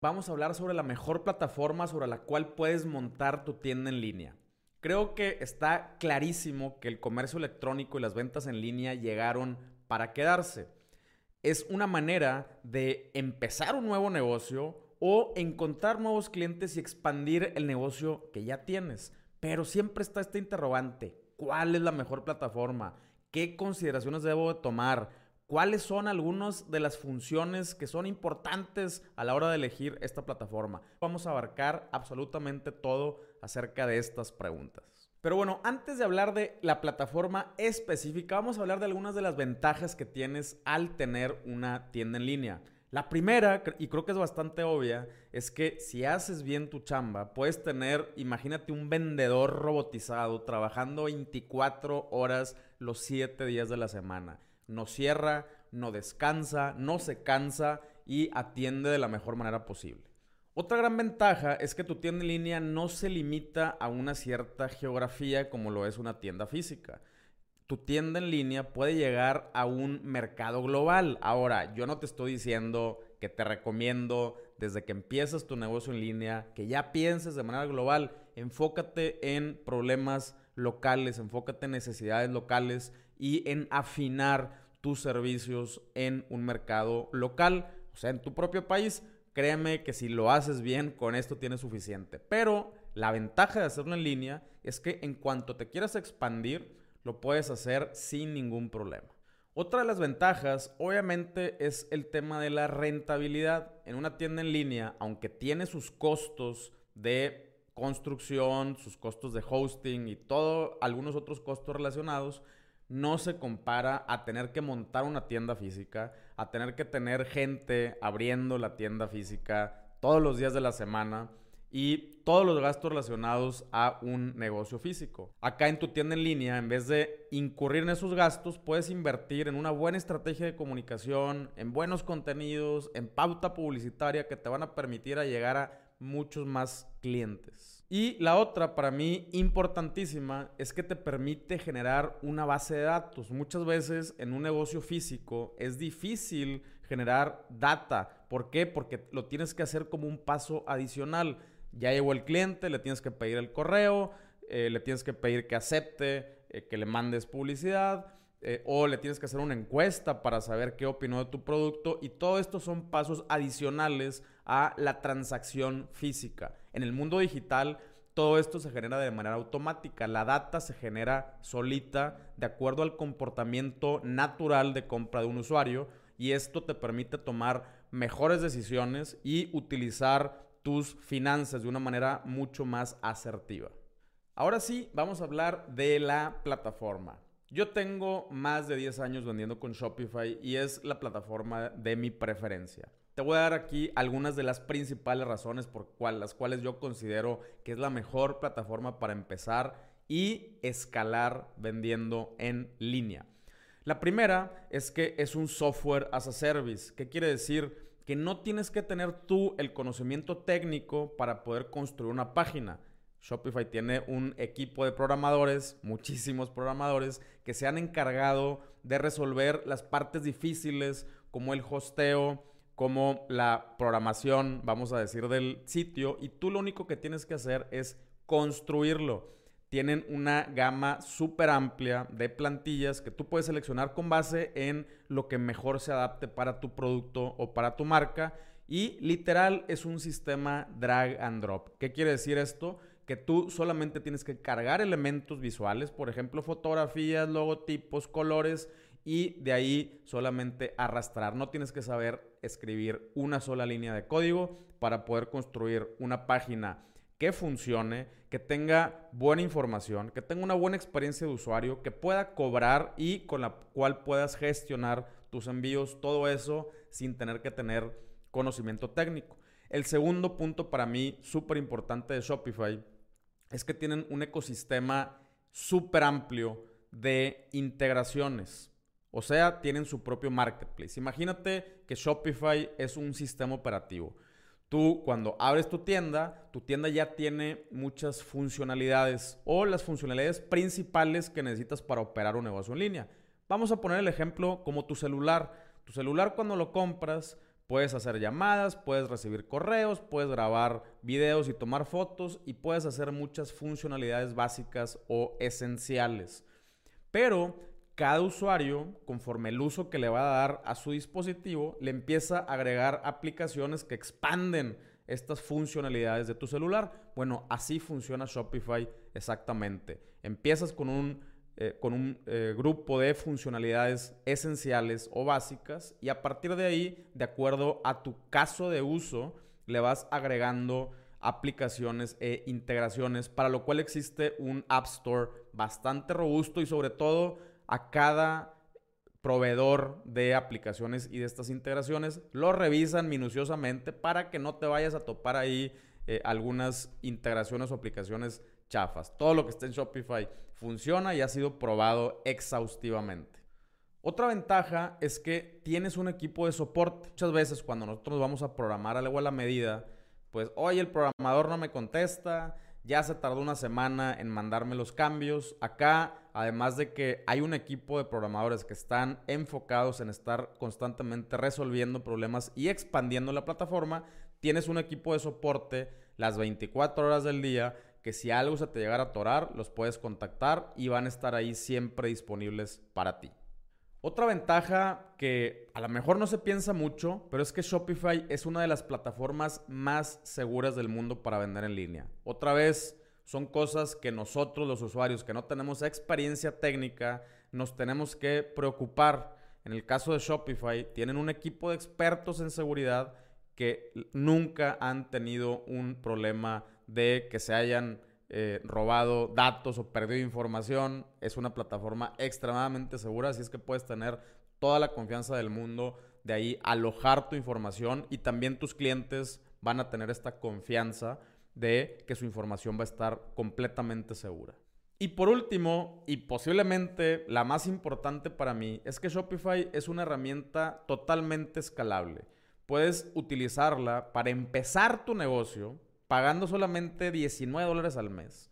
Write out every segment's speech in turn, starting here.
vamos a hablar sobre la mejor plataforma sobre la cual puedes montar tu tienda en línea. Creo que está clarísimo que el comercio electrónico y las ventas en línea llegaron para quedarse. Es una manera de empezar un nuevo negocio o encontrar nuevos clientes y expandir el negocio que ya tienes. Pero siempre está este interrogante, ¿cuál es la mejor plataforma? ¿Qué consideraciones debo de tomar? Cuáles son algunas de las funciones que son importantes a la hora de elegir esta plataforma. Vamos a abarcar absolutamente todo acerca de estas preguntas. Pero bueno, antes de hablar de la plataforma específica, vamos a hablar de algunas de las ventajas que tienes al tener una tienda en línea. La primera, y creo que es bastante obvia, es que si haces bien tu chamba, puedes tener, imagínate, un vendedor robotizado trabajando 24 horas los 7 días de la semana no cierra, no descansa, no se cansa y atiende de la mejor manera posible. Otra gran ventaja es que tu tienda en línea no se limita a una cierta geografía como lo es una tienda física. Tu tienda en línea puede llegar a un mercado global. Ahora, yo no te estoy diciendo que te recomiendo desde que empiezas tu negocio en línea que ya pienses de manera global. Enfócate en problemas locales, enfócate en necesidades locales y en afinar tus servicios en un mercado local, o sea, en tu propio país. Créeme que si lo haces bien, con esto tienes suficiente. Pero la ventaja de hacerlo en línea es que en cuanto te quieras expandir, lo puedes hacer sin ningún problema. Otra de las ventajas, obviamente, es el tema de la rentabilidad. En una tienda en línea, aunque tiene sus costos de construcción, sus costos de hosting y todo, algunos otros costos relacionados, no se compara a tener que montar una tienda física, a tener que tener gente abriendo la tienda física todos los días de la semana y todos los gastos relacionados a un negocio físico. Acá en tu tienda en línea, en vez de incurrir en esos gastos, puedes invertir en una buena estrategia de comunicación, en buenos contenidos, en pauta publicitaria que te van a permitir llegar a muchos más clientes. Y la otra, para mí, importantísima, es que te permite generar una base de datos. Muchas veces en un negocio físico es difícil generar data. ¿Por qué? Porque lo tienes que hacer como un paso adicional. Ya llegó el cliente, le tienes que pedir el correo, eh, le tienes que pedir que acepte, eh, que le mandes publicidad. Eh, o le tienes que hacer una encuesta para saber qué opinó de tu producto y todo esto son pasos adicionales a la transacción física. En el mundo digital, todo esto se genera de manera automática. La data se genera solita de acuerdo al comportamiento natural de compra de un usuario y esto te permite tomar mejores decisiones y utilizar tus finanzas de una manera mucho más asertiva. Ahora sí, vamos a hablar de la plataforma. Yo tengo más de 10 años vendiendo con Shopify y es la plataforma de mi preferencia. Te voy a dar aquí algunas de las principales razones por las cuales yo considero que es la mejor plataforma para empezar y escalar vendiendo en línea. La primera es que es un software as a service. ¿Qué quiere decir? Que no tienes que tener tú el conocimiento técnico para poder construir una página. Shopify tiene un equipo de programadores, muchísimos programadores, que se han encargado de resolver las partes difíciles como el hosteo, como la programación, vamos a decir, del sitio y tú lo único que tienes que hacer es construirlo. Tienen una gama súper amplia de plantillas que tú puedes seleccionar con base en lo que mejor se adapte para tu producto o para tu marca. Y literal es un sistema drag and drop. ¿Qué quiere decir esto? Que tú solamente tienes que cargar elementos visuales, por ejemplo, fotografías, logotipos, colores, y de ahí solamente arrastrar. No tienes que saber escribir una sola línea de código para poder construir una página que funcione, que tenga buena información, que tenga una buena experiencia de usuario, que pueda cobrar y con la cual puedas gestionar tus envíos, todo eso sin tener que tener conocimiento técnico. El segundo punto para mí súper importante de Shopify es que tienen un ecosistema súper amplio de integraciones. O sea, tienen su propio marketplace. Imagínate que Shopify es un sistema operativo. Tú cuando abres tu tienda, tu tienda ya tiene muchas funcionalidades o las funcionalidades principales que necesitas para operar un negocio en línea. Vamos a poner el ejemplo como tu celular. Tu celular cuando lo compras, Puedes hacer llamadas, puedes recibir correos, puedes grabar videos y tomar fotos y puedes hacer muchas funcionalidades básicas o esenciales. Pero cada usuario, conforme el uso que le va a dar a su dispositivo, le empieza a agregar aplicaciones que expanden estas funcionalidades de tu celular. Bueno, así funciona Shopify exactamente. Empiezas con un, eh, con un eh, grupo de funcionalidades esenciales o básicas y a partir de ahí, de acuerdo a tu caso de uso, le vas agregando aplicaciones e integraciones, para lo cual existe un App Store bastante robusto y sobre todo a cada proveedor de aplicaciones y de estas integraciones, lo revisan minuciosamente para que no te vayas a topar ahí eh, algunas integraciones o aplicaciones chafas. Todo lo que está en Shopify funciona y ha sido probado exhaustivamente. Otra ventaja es que tienes un equipo de soporte. Muchas veces cuando nosotros vamos a programar algo a la medida, pues, hoy el programador no me contesta, ya se tardó una semana en mandarme los cambios. Acá, además de que hay un equipo de programadores que están enfocados en estar constantemente resolviendo problemas y expandiendo la plataforma, tienes un equipo de soporte las 24 horas del día que si algo se te llegara a atorar, los puedes contactar y van a estar ahí siempre disponibles para ti. Otra ventaja que a lo mejor no se piensa mucho, pero es que Shopify es una de las plataformas más seguras del mundo para vender en línea. Otra vez, son cosas que nosotros los usuarios que no tenemos experiencia técnica nos tenemos que preocupar. En el caso de Shopify, tienen un equipo de expertos en seguridad que nunca han tenido un problema de que se hayan eh, robado datos o perdido información. Es una plataforma extremadamente segura, así es que puedes tener toda la confianza del mundo de ahí, alojar tu información y también tus clientes van a tener esta confianza de que su información va a estar completamente segura. Y por último, y posiblemente la más importante para mí, es que Shopify es una herramienta totalmente escalable. Puedes utilizarla para empezar tu negocio pagando solamente 19 dólares al mes.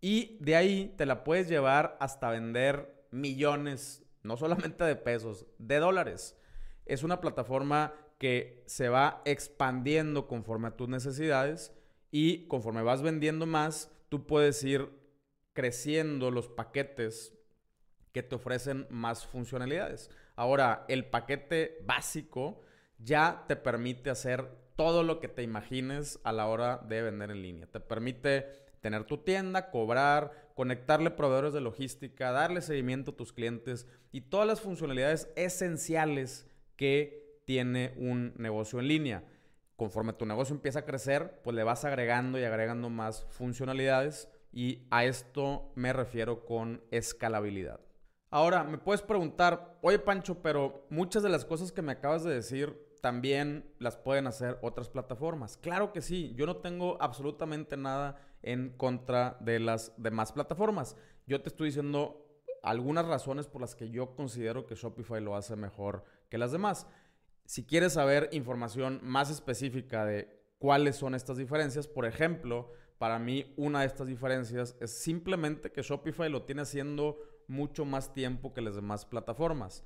Y de ahí te la puedes llevar hasta vender millones, no solamente de pesos, de dólares. Es una plataforma que se va expandiendo conforme a tus necesidades y conforme vas vendiendo más, tú puedes ir creciendo los paquetes que te ofrecen más funcionalidades. Ahora, el paquete básico ya te permite hacer todo lo que te imagines a la hora de vender en línea. Te permite tener tu tienda, cobrar, conectarle proveedores de logística, darle seguimiento a tus clientes y todas las funcionalidades esenciales que tiene un negocio en línea. Conforme tu negocio empieza a crecer, pues le vas agregando y agregando más funcionalidades y a esto me refiero con escalabilidad. Ahora, me puedes preguntar, oye Pancho, pero muchas de las cosas que me acabas de decir también las pueden hacer otras plataformas. Claro que sí, yo no tengo absolutamente nada en contra de las demás plataformas. Yo te estoy diciendo algunas razones por las que yo considero que Shopify lo hace mejor que las demás. Si quieres saber información más específica de cuáles son estas diferencias, por ejemplo, para mí una de estas diferencias es simplemente que Shopify lo tiene haciendo mucho más tiempo que las demás plataformas.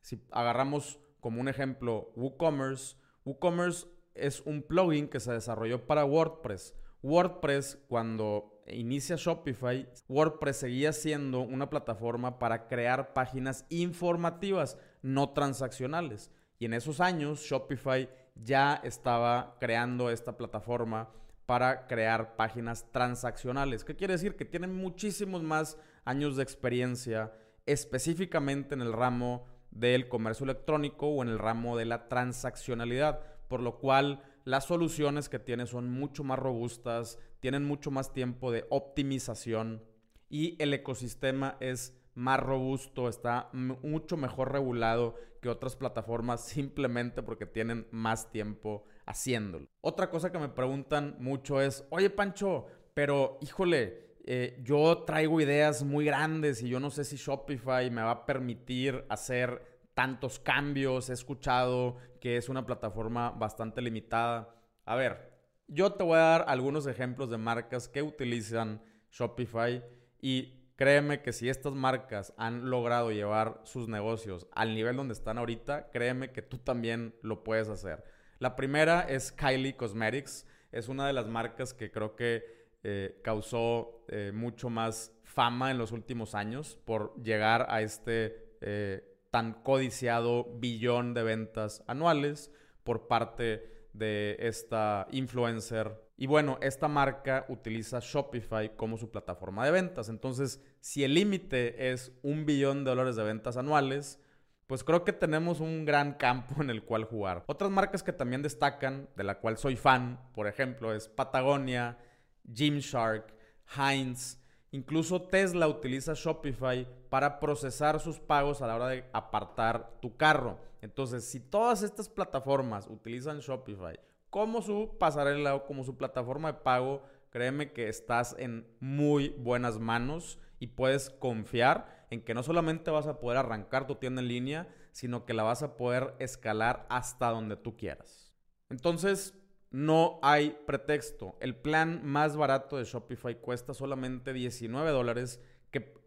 Si agarramos como un ejemplo, WooCommerce. WooCommerce es un plugin que se desarrolló para WordPress. WordPress, cuando inicia Shopify, WordPress seguía siendo una plataforma para crear páginas informativas, no transaccionales. Y en esos años, Shopify ya estaba creando esta plataforma para crear páginas transaccionales. ¿Qué quiere decir? Que tienen muchísimos más años de experiencia específicamente en el ramo del comercio electrónico o en el ramo de la transaccionalidad, por lo cual las soluciones que tiene son mucho más robustas, tienen mucho más tiempo de optimización y el ecosistema es más robusto, está mucho mejor regulado que otras plataformas simplemente porque tienen más tiempo haciéndolo. Otra cosa que me preguntan mucho es, oye Pancho, pero híjole, eh, yo traigo ideas muy grandes y yo no sé si Shopify me va a permitir hacer tantos cambios. He escuchado que es una plataforma bastante limitada. A ver, yo te voy a dar algunos ejemplos de marcas que utilizan Shopify y créeme que si estas marcas han logrado llevar sus negocios al nivel donde están ahorita, créeme que tú también lo puedes hacer. La primera es Kylie Cosmetics. Es una de las marcas que creo que eh, causó eh, mucho más fama en los últimos años por llegar a este eh, tan codiciado billón de ventas anuales por parte de esta influencer. Y bueno, esta marca utiliza Shopify como su plataforma de ventas. Entonces, si el límite es un billón de dólares de ventas anuales, pues creo que tenemos un gran campo en el cual jugar. Otras marcas que también destacan, de la cual soy fan, por ejemplo, es Patagonia, Gymshark, Heinz, Incluso Tesla utiliza Shopify para procesar sus pagos a la hora de apartar tu carro. Entonces, si todas estas plataformas utilizan Shopify como su pasarela o como su plataforma de pago, créeme que estás en muy buenas manos y puedes confiar en que no solamente vas a poder arrancar tu tienda en línea, sino que la vas a poder escalar hasta donde tú quieras. Entonces, no hay pretexto. El plan más barato de Shopify cuesta solamente 19 dólares,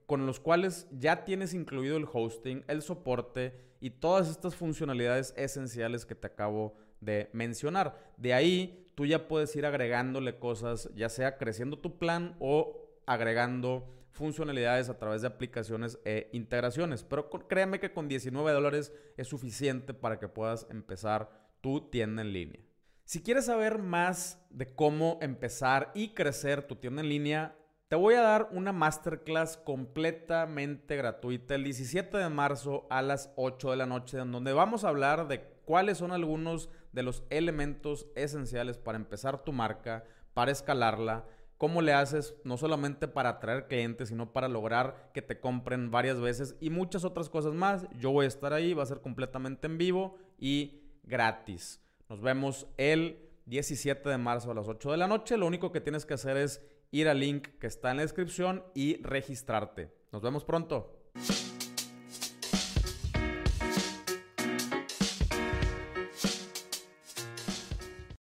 con los cuales ya tienes incluido el hosting, el soporte y todas estas funcionalidades esenciales que te acabo de mencionar. De ahí tú ya puedes ir agregándole cosas, ya sea creciendo tu plan o agregando funcionalidades a través de aplicaciones e integraciones. Pero créeme que con 19 dólares es suficiente para que puedas empezar tu tienda en línea. Si quieres saber más de cómo empezar y crecer tu tienda en línea, te voy a dar una masterclass completamente gratuita el 17 de marzo a las 8 de la noche, en donde vamos a hablar de cuáles son algunos de los elementos esenciales para empezar tu marca, para escalarla, cómo le haces no solamente para atraer clientes, sino para lograr que te compren varias veces y muchas otras cosas más. Yo voy a estar ahí, va a ser completamente en vivo y gratis. Nos vemos el 17 de marzo a las 8 de la noche. Lo único que tienes que hacer es ir al link que está en la descripción y registrarte. Nos vemos pronto.